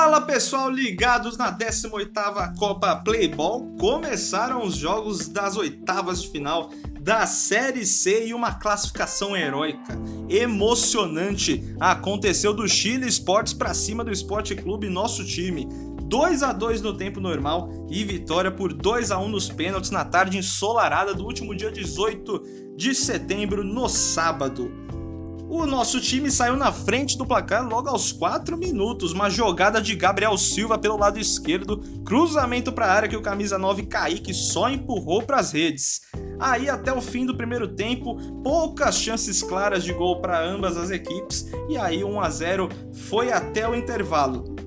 Fala pessoal, ligados na 18ª Copa Playball, começaram os jogos das oitavas de final da Série C e uma classificação heróica, emocionante, aconteceu do Chile Sports para cima do Esporte Clube nosso time. 2 a 2 no tempo normal e vitória por 2 a 1 nos pênaltis na tarde ensolarada do último dia 18 de setembro no sábado. O nosso time saiu na frente do placar logo aos 4 minutos. Uma jogada de Gabriel Silva pelo lado esquerdo, cruzamento para a área que o camisa 9 Kaique só empurrou para as redes. Aí até o fim do primeiro tempo, poucas chances claras de gol para ambas as equipes e aí 1 a 0 foi até o intervalo.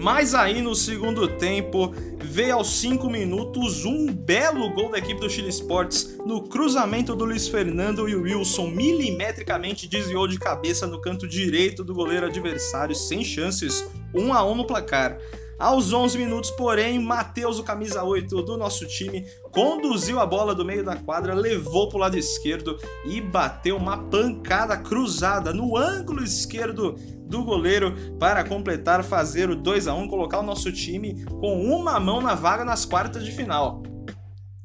Mas aí no segundo tempo, veio aos 5 minutos um belo gol da equipe do Chile Sports no cruzamento do Luiz Fernando e o Wilson milimetricamente desviou de cabeça no canto direito do goleiro adversário sem chances, 1 a 1 no placar. Aos 11 minutos, porém, Matheus, o camisa 8 do nosso time, conduziu a bola do meio da quadra, levou para o lado esquerdo e bateu uma pancada cruzada no ângulo esquerdo do goleiro para completar, fazer o 2 a 1 colocar o nosso time com uma mão na vaga nas quartas de final.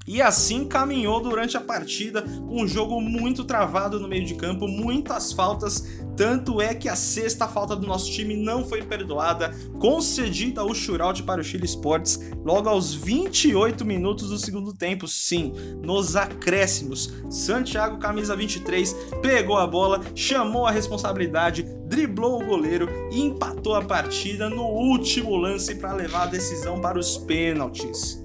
E assim caminhou durante a partida, um jogo muito travado no meio de campo, muitas faltas, tanto é que a sexta falta do nosso time não foi perdoada, concedida ao shootout para o Chile Sports logo aos 28 minutos do segundo tempo, sim, nos acréscimos. Santiago, camisa 23, pegou a bola, chamou a responsabilidade, driblou o goleiro e empatou a partida no último lance para levar a decisão para os pênaltis.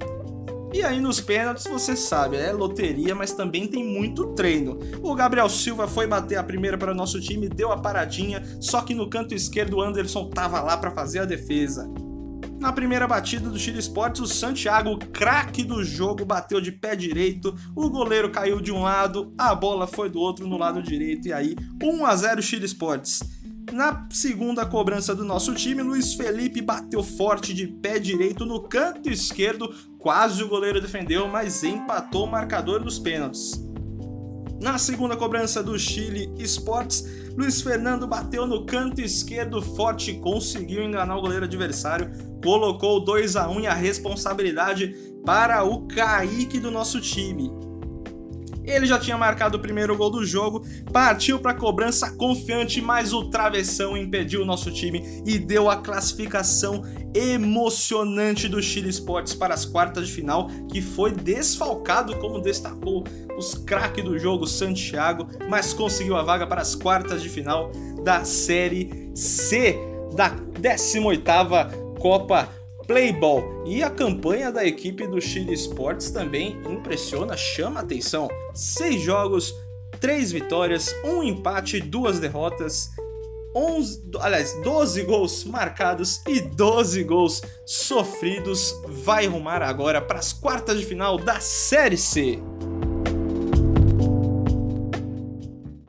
E aí nos pênaltis você sabe, é loteria, mas também tem muito treino. O Gabriel Silva foi bater a primeira para o nosso time, deu a paradinha, só que no canto esquerdo o Anderson tava lá para fazer a defesa. Na primeira batida do Chile Sports, o Santiago, craque do jogo, bateu de pé direito, o goleiro caiu de um lado, a bola foi do outro no lado direito e aí 1 a 0 Chile Sports. Na segunda cobrança do nosso time, Luiz Felipe bateu forte de pé direito no canto esquerdo, quase o goleiro defendeu, mas empatou o marcador dos pênaltis. Na segunda cobrança do Chile Sports, Luiz Fernando bateu no canto esquerdo forte conseguiu enganar o goleiro adversário, colocou 2 a 1 e a responsabilidade para o Kaique do nosso time. Ele já tinha marcado o primeiro gol do jogo, partiu para a cobrança confiante, mas o travessão impediu o nosso time e deu a classificação emocionante do Chile Sports para as quartas de final, que foi desfalcado, como destacou os craques do jogo Santiago, mas conseguiu a vaga para as quartas de final da Série C da 18ª Copa Playball. E a campanha da equipe do Chile Sports também impressiona, chama atenção. Seis jogos, três vitórias, um empate, duas derrotas. 11, aliás, 12 gols marcados e 12 gols sofridos. Vai rumar agora para as quartas de final da Série C.